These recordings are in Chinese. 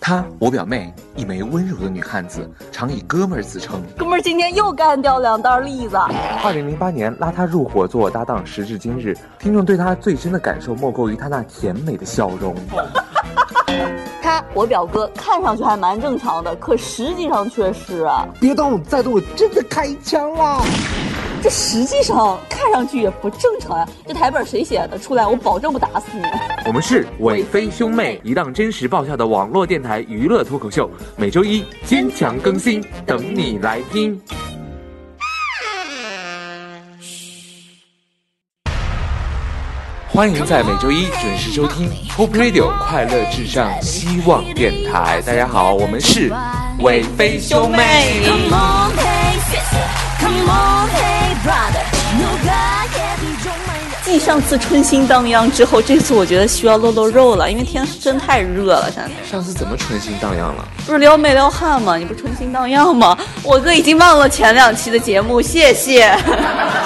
她，我表妹，一枚温柔的女汉子，常以哥们儿自称。哥们儿今天又干掉两袋栗子。二零零八年拉她入伙做我搭档，时至今日，听众对她最深的感受莫过于她那甜美的笑容。他，我表哥，看上去还蛮正常的，可实际上却是啊……别动，再动我真的开枪了。这实际上看上去也不正常呀！这台本谁写的？出来我保证不打死你！我们是伟飞兄妹，一档真实爆笑的网络电台娱乐脱口秀，每周一坚强更新，等你来听。欢迎在每周一准时收听 Hope Radio 快乐至上希望电台。大家好，我们是伟飞兄妹。继上次春心荡漾之后，这次我觉得需要露露肉了，因为天真太热了。现在上次怎么春心荡漾了？不是撩妹撩汉吗？你不春心荡漾吗？我哥已经忘了前两期的节目，谢谢。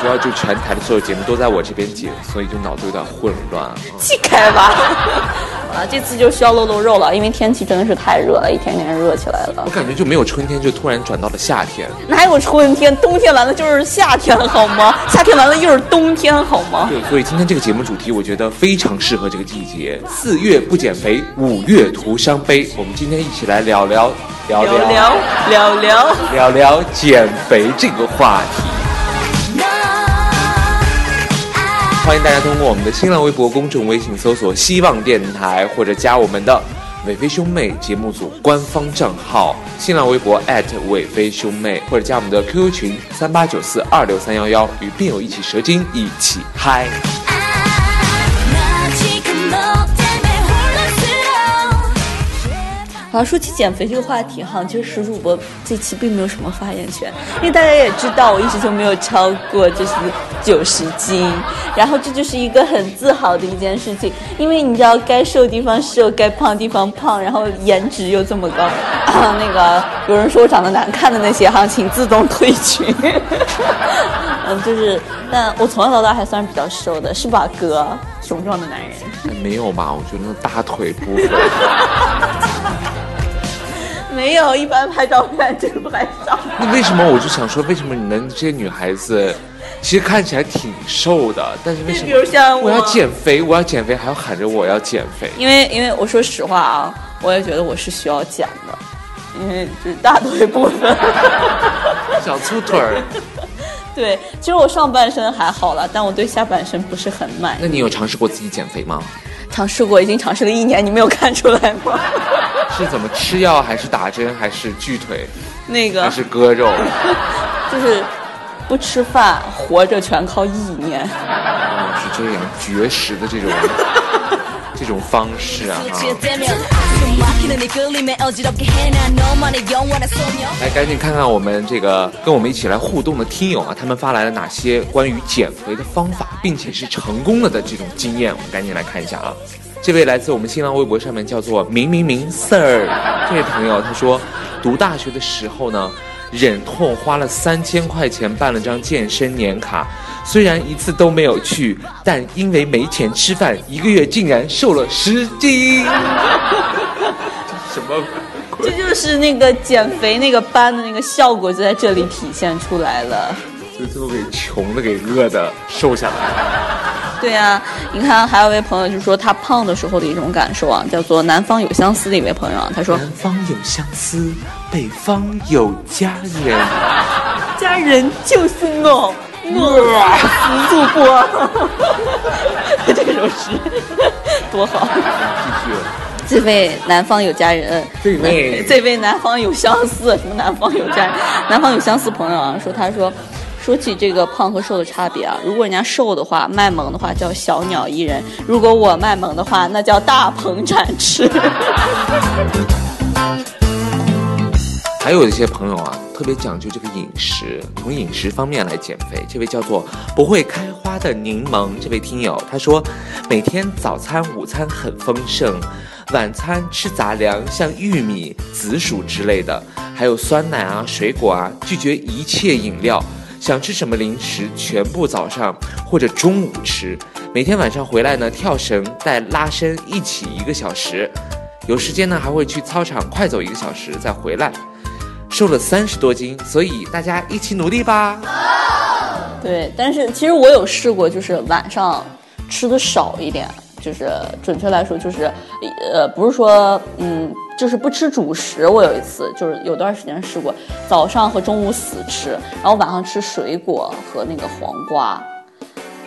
主要就全台的所有节目都在我这边剪，所以就脑子有点混乱。气开吧！啊，这次就需要露露肉了，因为天气真的是太热了，一天天热起来了。我感觉就没有春天，就突然转到了夏天。哪有春天？冬天完了就是夏天好吗？夏天完了又是冬天好吗？对，所以今天这个节目主题，我觉得非常适合这个季节。四月不减肥，五月徒伤悲。我们今天一起来聊聊聊聊聊聊聊聊减肥这个话题。欢迎大家通过我们的新浪微博、公众微信搜索“希望电台”，或者加我们的“伟飞兄妹”节目组官方账号，新浪微博伟飞兄妹，或者加我们的 QQ 群三八九四二六三幺幺，与病友一起蛇精，一起嗨。好，说起减肥这个话题哈，其实石主播这期并没有什么发言权，因为大家也知道我一直就没有超过就是九十斤，然后这就是一个很自豪的一件事情，因为你知道该瘦的地方瘦，该胖的地方胖，然后颜值又这么高，那个有人说我长得难看的那些哈，请自动退群。嗯，就是，但我从小到大还算是比较瘦的，是吧，哥？雄壮的男人。没有吧？我觉得那大腿部分。没有，一般拍照片就拍照。那为什么我就想说，为什么你们这些女孩子，其实看起来挺瘦的，但是为什么？比如像我要减肥，我要减肥，还要喊着我要减肥。因为，因为我说实话啊，我也觉得我是需要减的，因为是大腿部分，小粗腿儿。对，其实我上半身还好了，但我对下半身不是很满。那你有尝试过自己减肥吗？尝试过，已经尝试了一年，你没有看出来吗？是怎么吃药，还是打针，还是锯腿？那个还是割肉？就是不吃饭，活着全靠意念。哦，是这样，绝食的这种 这种方式啊！来，赶紧看看我们这个跟我们一起来互动的听友啊，他们发来了哪些关于减肥的方法，并且是成功了的这种经验，我们赶紧来看一下啊。这位来自我们新浪微博上面叫做明明明 Sir 这位朋友，他说，读大学的时候呢，忍痛花了三千块钱办了张健身年卡，虽然一次都没有去，但因为没钱吃饭，一个月竟然瘦了十斤。什么？这就是那个减肥那个班的那个效果就在这里体现出来了，就最后给穷的给饿的瘦下来。对呀，你看，还有一位朋友就说他胖的时候的一种感受啊，叫做“南方有相思”的一位朋友啊，他说：“南方有相思，北方有家人，家人就是我，我石主播。”这首诗多好！继续，这位南方有家人，这位这位南方有相似，什么南方有家人？南方有相似朋友啊，说他说。说起这个胖和瘦的差别啊，如果人家瘦的话，卖萌的话叫小鸟依人；如果我卖萌的话，那叫大鹏展翅。还有一些朋友啊，特别讲究这个饮食，从饮食方面来减肥。这位叫做不会开花的柠檬，这位听友他说，每天早餐、午餐很丰盛，晚餐吃杂粮，像玉米、紫薯之类的，还有酸奶啊、水果啊，拒绝一切饮料。想吃什么零食，全部早上或者中午吃。每天晚上回来呢，跳绳带拉伸一起一个小时。有时间呢还会去操场快走一个小时再回来。瘦了三十多斤，所以大家一起努力吧。对，但是其实我有试过，就是晚上吃的少一点，就是准确来说就是，呃，不是说嗯，就是不吃主食。我有一次就是有段时间试过，早上和中午死吃，然后晚上吃水果和那个黄瓜。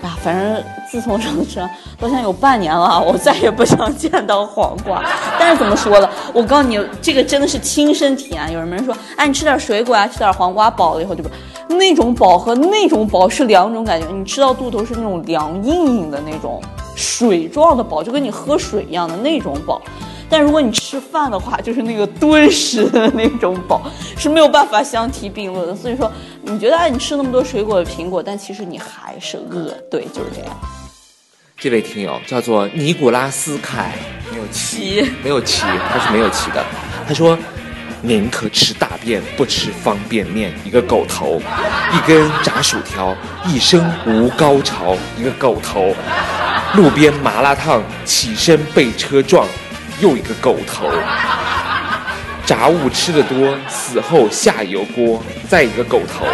啊，反正自从上次到现在有半年了，我再也不想见到黄瓜。但是怎么说呢？我告诉你，这个真的是亲身体验。有人说，哎，你吃点水果啊，吃点黄瓜，饱了以后就不，那种饱和那种饱是两种感觉。你吃到肚头是那种凉硬硬的那种水状的饱，就跟你喝水一样的那种饱。但如果你吃饭的话，就是那个敦实的那种饱，是没有办法相提并论的。所以说，你觉得哎，你吃那么多水果、苹果，但其实你还是饿。对，就是这样。这位听友叫做尼古拉斯凯，没有齐，没有齐，他是没有齐的。他说：“宁可吃大便，不吃方便面。”一个狗头，一根炸薯条，一生无高潮。一个狗头，路边麻辣烫，起身被车撞。又一个狗头，炸物吃的多，死后下油锅。再一个狗头，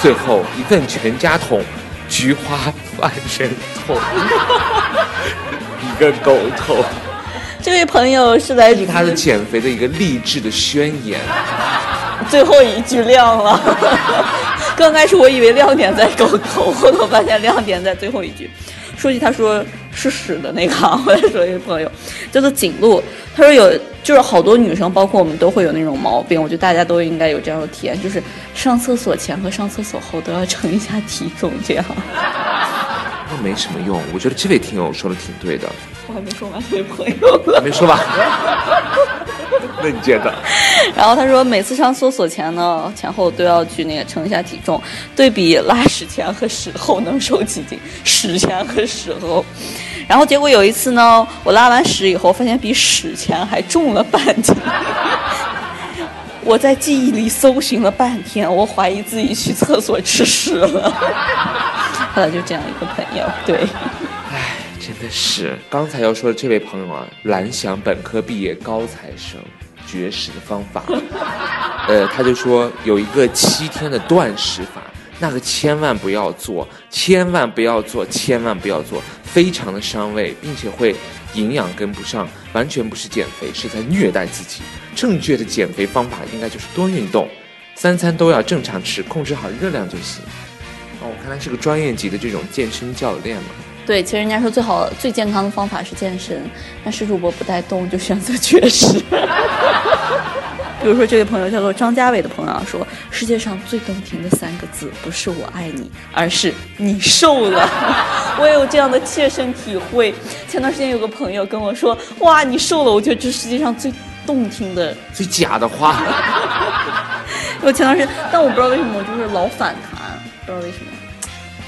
最后一份全家桶，菊花万人桶。一个狗头。这位朋友是来自他的减肥的一个励志的宣言。最后一句亮了，刚开始我以为亮点在狗头，后头发现亮点在最后一句。说起他说是屎的那个，我再说一个朋友，叫做景路，他说有就是好多女生，包括我们都会有那种毛病，我觉得大家都应该有这样的体验，就是上厕所前和上厕所后都要称一下体重，这样。那没什么用，我觉得这位听友说的挺对的。我还没说完，这位朋友还没说完。那你接着。然后他说，每次上厕所前呢，前后都要去那个称一下体重，对比拉屎前和屎后能瘦几斤，屎前和屎后。然后结果有一次呢，我拉完屎以后，发现比屎前还重了半斤。我在记忆里搜寻了半天，我怀疑自己去厕所吃屎了。后来就这样一个朋友，对。的是。刚才要说的这位朋友啊，蓝翔本科毕业高材生。绝食的方法，呃，他就说有一个七天的断食法，那个千万不要做，千万不要做，千万不要做，非常的伤胃，并且会营养跟不上，完全不是减肥，是在虐待自己。正确的减肥方法应该就是多运动，三餐都要正常吃，控制好热量就行。哦，我看他是个专业级的这种健身教练嘛。对，其实人家说最好、最健康的方法是健身，但是主播不带动就选择绝食。比如说这位朋友叫做张家伟的朋友说，世界上最动听的三个字不是我爱你，而是你瘦了。我也有这样的切身体会。前段时间有个朋友跟我说，哇，你瘦了，我觉得这世界上最动听的、最假的话。我前段时间，但我不知道为什么，我就是老反弹，不知道为什么。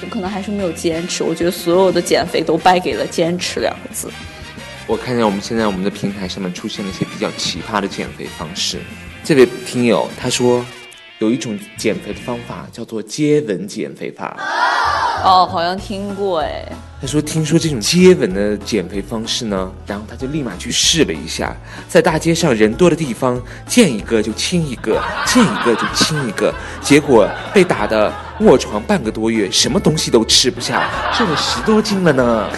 可能还是没有坚持，我觉得所有的减肥都败给了“坚持”两个字。我看见我们现在我们的平台上面出现了一些比较奇葩的减肥方式。这位听友他说，有一种减肥的方法叫做接吻减肥法。哦，好像听过哎。他说：“听说这种接吻的减肥方式呢，然后他就立马去试了一下，在大街上人多的地方，见一个就亲一个，见一个就亲一个，结果被打的卧床半个多月，什么东西都吃不下，瘦了十多斤了呢。”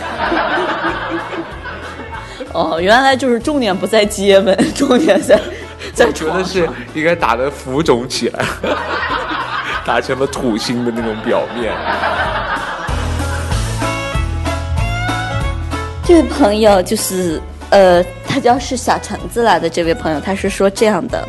哦，原来就是重点不在接吻，重点在在觉得是应该打的浮肿起来，打成了土星的那种表面。这位朋友就是，呃，他叫是小橙子来的。这位朋友他是说这样的，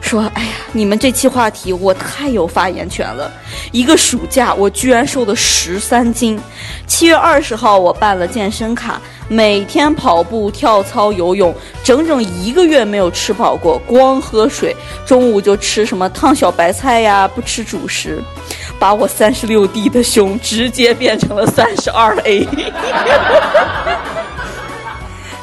说，哎呀，你们这期话题我太有发言权了。一个暑假我居然瘦了十三斤。七月二十号我办了健身卡，每天跑步、跳操、游泳，整整一个月没有吃饱过，光喝水，中午就吃什么烫小白菜呀，不吃主食。把我三十六 D 的胸直接变成了三十二 A。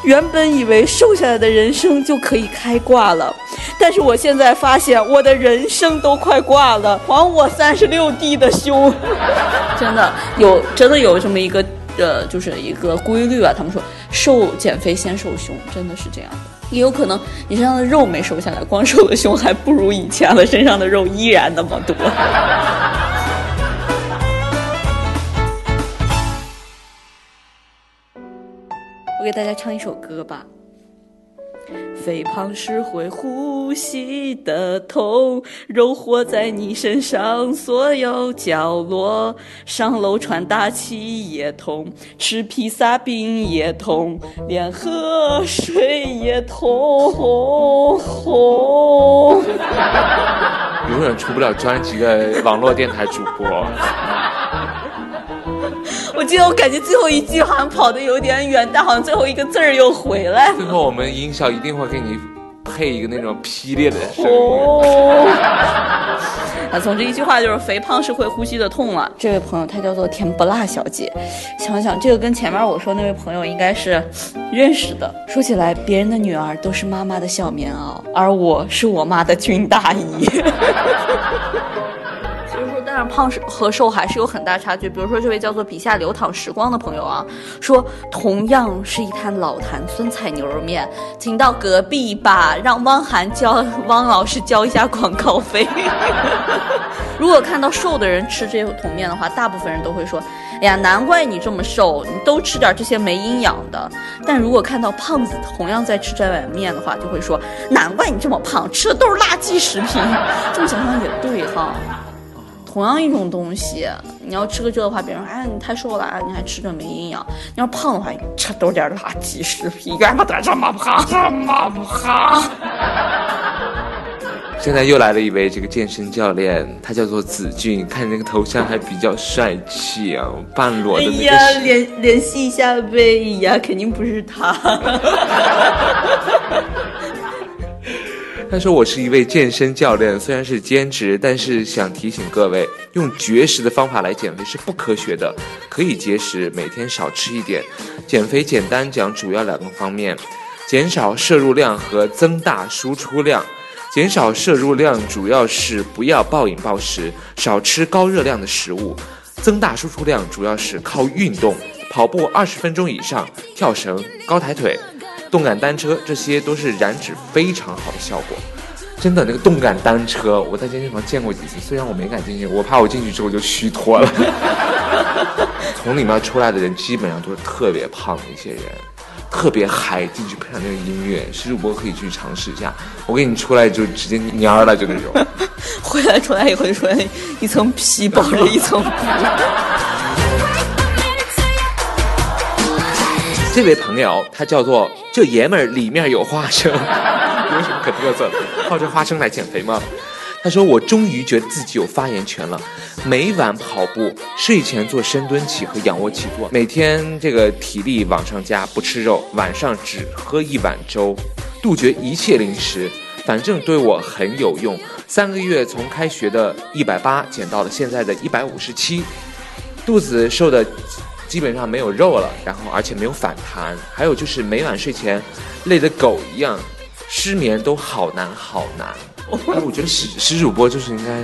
原本以为瘦下来的人生就可以开挂了，但是我现在发现我的人生都快挂了。还我三十六 D 的胸！真的有，真的有这么一个呃，就是一个规律啊。他们说，瘦减肥先瘦胸，真的是这样的。也有可能你身上的肉没瘦下来，光瘦了胸还不如以前了，身上的肉依然那么多。我给大家唱一首歌吧。肥胖是会呼吸的痛，肉活在你身上所有角落，上楼喘大气也痛，吃披萨饼也痛，连喝水也痛。永远出不了专辑的网络电台主播。我记得我感觉最后一句好像跑的有点远，但好像最后一个字儿又回来了。最后我们音效一定会给你配一个那种劈裂的声音。哦，啊，总之一句话就是肥胖是会呼吸的痛了。这位朋友她叫做甜不辣小姐，想想这个跟前面我说那位朋友应该是认识的。说起来，别人的女儿都是妈妈的小棉袄，而我是我妈的军大衣。胖是和瘦还是有很大差距。比如说，这位叫做笔下流淌时光的朋友啊，说同样是一摊老坛酸菜牛肉面，请到隔壁吧，让汪涵交汪老师交一下广告费。如果看到瘦的人吃这桶面的话，大部分人都会说：“哎呀，难怪你这么瘦，你都吃点这些没营养的。”但如果看到胖子同样在吃这碗面的话，就会说：“难怪你这么胖，吃的都是垃圾食品。”这么想想也对哈。同样一种东西，你要吃个这的话，别人说哎你太瘦了，你还吃这没营养；你要胖的话，这都是点垃圾食品，干嘛得这么胖，这么胖？现在又来了一位这个健身教练，他叫做子俊，看那个头像还比较帅气啊，半裸的那个。哎呀，联联系一下呗呀，肯定不是他。他说：“我是一位健身教练，虽然是兼职，但是想提醒各位，用绝食的方法来减肥是不科学的。可以节食，每天少吃一点。减肥简单讲，主要两个方面：减少摄入量和增大输出量。减少摄入量主要是不要暴饮暴食，少吃高热量的食物；增大输出量主要是靠运动，跑步二十分钟以上，跳绳、高抬腿。”动感单车，这些都是燃脂非常好的效果。真的，那个动感单车，我在健身房见过几次，虽然我没敢进去，我怕我进去之后就虚脱了。从里面出来的人基本上都是特别胖的一些人，特别嗨，进去配上那个音乐，是主播可以去尝试一下。我给你出来就直接蔫了，就那种。回来出来以后就说一层皮包着一层。这位朋友，他叫做这爷们儿里面有花生，有什么可嘚瑟的？靠着花生来减肥吗？他说：“我终于觉得自己有发言权了，每晚跑步，睡前做深蹲起和仰卧起坐，每天这个体力往上加，不吃肉，晚上只喝一碗粥，杜绝一切零食，反正对我很有用。三个月从开学的一百八减到了现在的一百五十七，肚子瘦的。”基本上没有肉了，然后而且没有反弹，还有就是每晚睡前累得狗一样，失眠都好难好难。哎，我觉得史史主播就是应该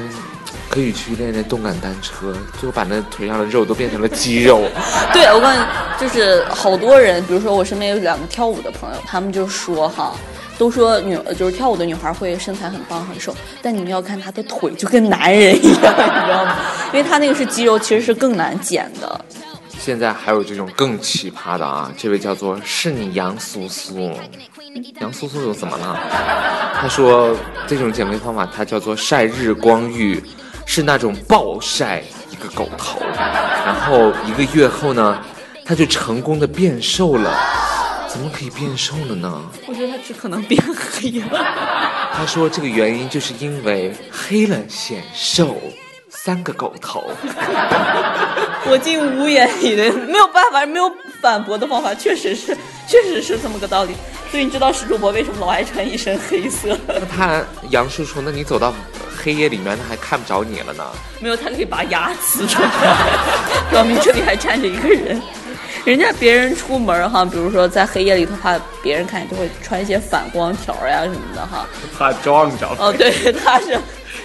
可以去练练动感单车，最后把那腿上的肉都变成了肌肉。对，我告诉你，就是好多人，比如说我身边有两个跳舞的朋友，他们就说哈，都说女就是跳舞的女孩会身材很棒很瘦，但你们要看她的腿就跟男人一样，你知道吗？因为她那个是肌肉，其实是更难减的。现在还有这种更奇葩的啊！这位叫做是你杨苏苏，杨苏苏又怎么了？他说这种减肥方法，它叫做晒日光浴，是那种暴晒一个狗头，然后一个月后呢，他就成功的变瘦了。怎么可以变瘦了呢？我觉得他只可能变黑了。他说这个原因就是因为黑了显瘦。三个狗头，我竟无言以对，没有办法，没有反驳的方法，确实是，确实是这么个道理。所以你知道石主播为什么老爱穿一身黑色？那他杨叔叔，那你走到黑夜里面，他还看不着你了呢？没有，他可以把牙呲出来，表明这里还站着一个人。人家别人出门哈，比如说在黑夜里头，怕别人看见，就会穿一些反光条呀什么的哈。怕撞着。哦，对，他是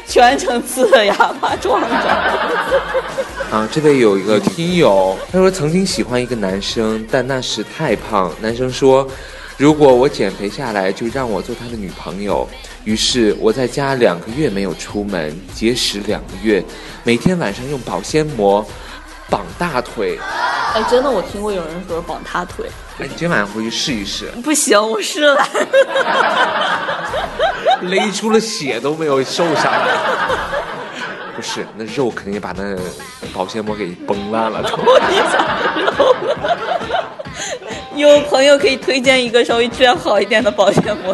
全程呲的牙，巴撞着。啊，这位有一个听友，他说曾经喜欢一个男生，但那时太胖。男生说，如果我减肥下来，就让我做他的女朋友。于是我在家两个月没有出门，节食两个月，每天晚上用保鲜膜绑大腿。哎，真的，我听过有人说绑大腿。哎，你今晚上回去试一试。不行，我试了，勒出了血都没有瘦下来。不是，那肉肯定把那保鲜膜给崩烂了。我你想肉。有朋友可以推荐一个稍微质量好一点的保鲜膜。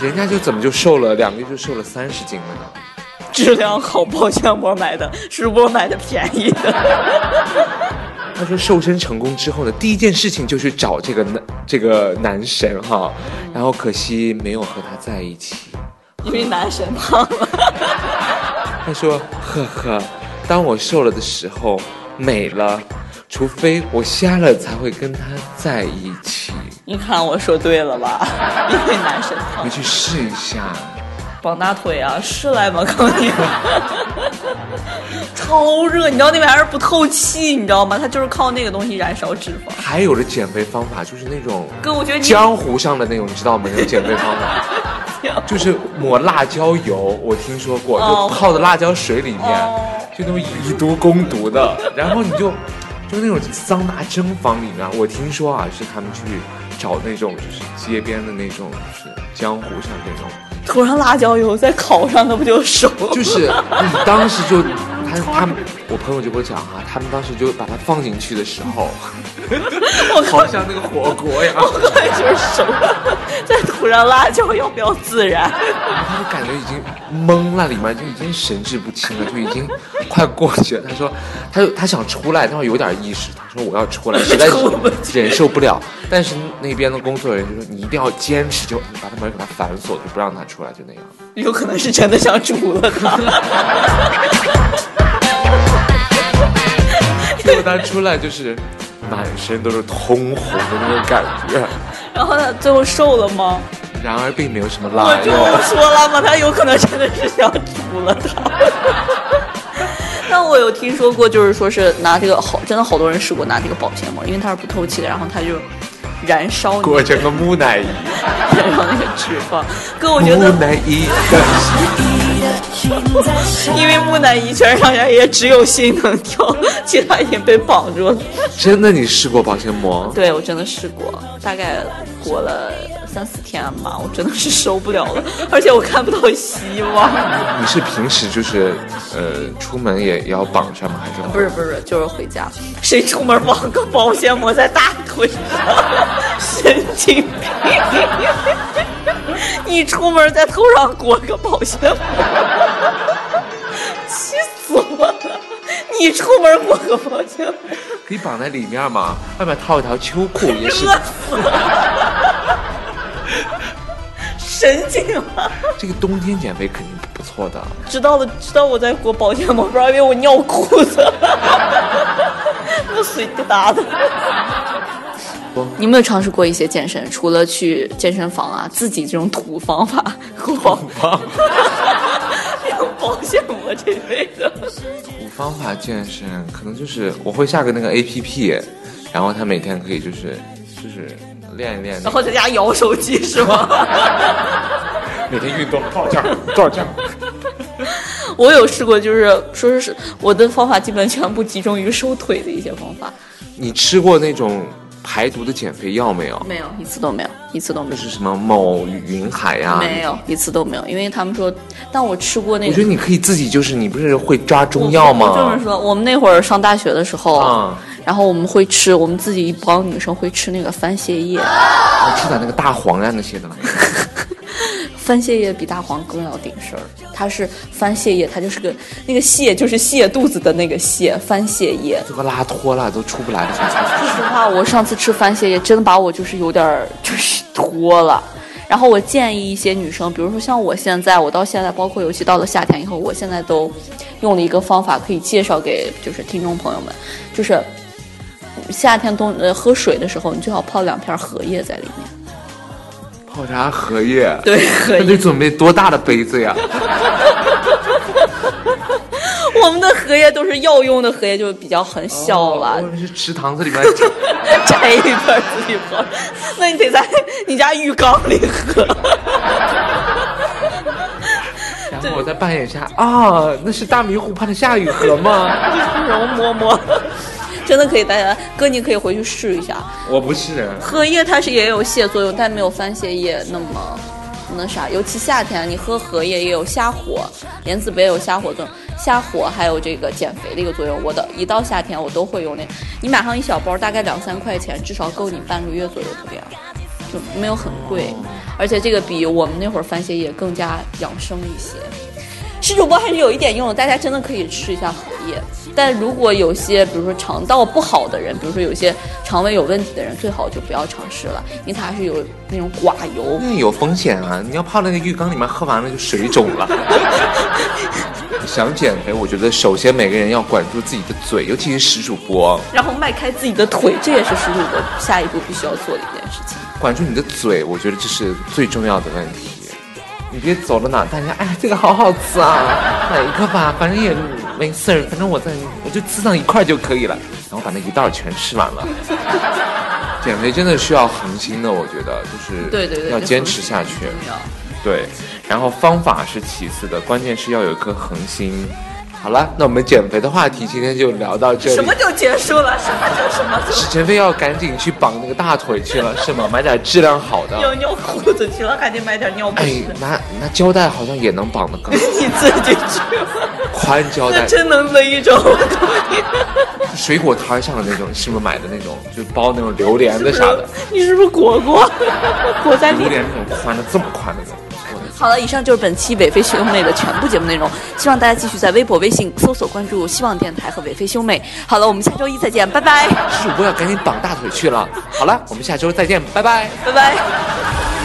人家就怎么就瘦了两个月就瘦了三十斤了呢？质量好，保鲜膜买的是我买的便宜的？他说瘦身成功之后呢，第一件事情就去找这个男这个男神哈，然后可惜没有和他在一起，因为男神胖了。他说呵呵，当我瘦了的时候美了，除非我瞎了才会跟他在一起。你看我说对了吧？因为男神胖。你去试一下。绑大腿啊，是来吗？告诉你，超热，你知道那边还是不透气，你知道吗？它就是靠那个东西燃烧脂肪。还有的减肥方法就是那种，哥，我觉得江湖上的那种，你知道吗？那种减肥方法，就是 抹辣椒油，我听说过，就泡在辣椒水里面，就那种以毒攻毒的。然后你就，就那种桑拿蒸房里面，我听说啊，是他们去找那种就是街边的那种，就是江湖上这种。涂上辣椒油，再烤上，那不就熟了？就是你当时就，他他们，我朋友就给我讲啊，他们当时就把它放进去的时候，好像那个火锅呀，快就是熟了。涂上辣椒，要不要自然？他就感觉已经懵了，里面就已经神志不清了，就已经快过去了。他说，他他想出来，但是有点意识。他说我要出来，实在是 忍受不了。但是那边的工作人员就说，你一定要坚持，就把他门给他反锁，就不让他出来，就那样。有可能是真的想煮了他。结果他出来就是满身都是通红的那种感觉。然后他最后瘦了吗？然而并没有什么辣我就说了嘛，他有可能真的是想煮了他。但我有听说过，就是说是拿这个好，真的好多人试过拿这个保鲜膜，因为它是不透气的，然后它就燃烧裹成个木乃伊，燃烧那个脂肪。哥，我觉得木乃伊，因为木乃伊全身上下也只有心能跳，其他已经被绑住了。真的，你试过保鲜膜？对，我真的试过，大概裹了。三四天吧，我真的是受不了了，而且我看不到希望。你是平时就是呃出门也要绑上吗？还是不是不是就是回家？谁出门绑个保鲜膜在大腿上？神经病！你出门在头上裹个保鲜膜，气死我了！你出门裹个保鲜膜，可以绑在里面吗？外面套一条秋裤也是。神经了！这个冬天减肥肯定不错的。知道了，知道我在裹保鲜膜，不然以为我尿裤子。那水滴答的。你有没有尝试过一些健身？除了去健身房啊，自己这种土方法，土方法，用保鲜膜这类的。土方法健身，可能就是我会下个那个 A P P，然后他每天可以就是就是。练一练，然后在家摇手机是吗？每天运动多少下？多少下？我有试过，就是说是我的方法基本全部集中于收腿的一些方法。你吃过那种排毒的减肥药没有？没有，一次都没有，一次都没有。是什么某云海呀？没有，一次都没有，因为他们说，但我吃过那。我觉得你可以自己，就是你不是会抓中药吗？这么说，我们那会儿上大学的时候。啊。然后我们会吃，我们自己一帮女生会吃那个番泻叶，吃点那个大黄呀那些的。番泻叶比大黄更要顶事儿，它是番泻叶，它就是个那个泻，就是泻肚子的那个泻，番泻叶。这个拉脱了都出不来了。说实话，我上次吃番泻叶真的把我就是有点就是脱了。然后我建议一些女生，比如说像我现在，我到现在，包括尤其到了夏天以后，我现在都用了一个方法，可以介绍给就是听众朋友们，就是。夏天冬呃喝水的时候，你最好泡两片荷叶在里面。泡茶荷叶？对，荷那得。准备多大的杯子呀？我们的荷叶都是药用的荷叶，就比较很小了哦，我们是池塘子里面。摘一片儿自己喝。那你得在你家浴缸里喝。然后我再扮演一下啊，那是大明湖畔的夏雨荷吗？然后摸摸，真的可以，大家哥你可以回去试一下。我不是，荷叶它是也有泻作用，但没有番泻叶那么那啥。尤其夏天，你喝荷叶也有下火，莲子不也有下火作用？下火还有这个减肥的一个作用。我的一到夏天我都会用那，你买上一小包，大概两三块钱，至少够你半个月左右的量，就没有很贵，而且这个比我们那会儿番泻叶更加养生一些。吃主播还是有一点用的，大家真的可以吃一下荷叶。但如果有些，比如说肠道不好的人，比如说有些肠胃有问题的人，最好就不要尝试了，因为它还是有那种寡油。那有风险啊！你要泡那个浴缸里面，喝完了就水肿了。想减肥，我觉得首先每个人要管住自己的嘴，尤其是食主播，然后迈开自己的腿，这也是食主播下一步必须要做的一件事情。管住你的嘴，我觉得这是最重要的问题。你别走到哪，大家哎，这个好好吃啊，买一个吧，反正也没事儿，反正我在我就吃上一块就可以了，然后把那一袋全吃完了。减肥真的需要恒心的，我觉得就是对对对，要坚持下去。对，然后方法是其次的，关键是要有一颗恒心。好了，那我们减肥的话题今天就聊到这里。什么就结束了？什么就什么是减肥要赶紧去绑那个大腿去了，是吗？买点质量好的。尿尿裤子去了，还得买点尿不哎湿。，拿拿胶带好像也能绑得更好，你自己去，宽胶带，那真能勒着我可以。水果摊上的那种，是不是买的那种，就包那种榴莲的啥的，你是不是裹过？裹在里榴莲那种宽的这么宽的那种。好了，以上就是本期韦飞兄妹的全部节目内容。希望大家继续在微博、微信搜索关注“希望电台”和韦飞兄妹。好了，我们下周一再见，拜拜，主播要赶紧绑大腿去了。好了，我们下周再见，拜拜。拜拜。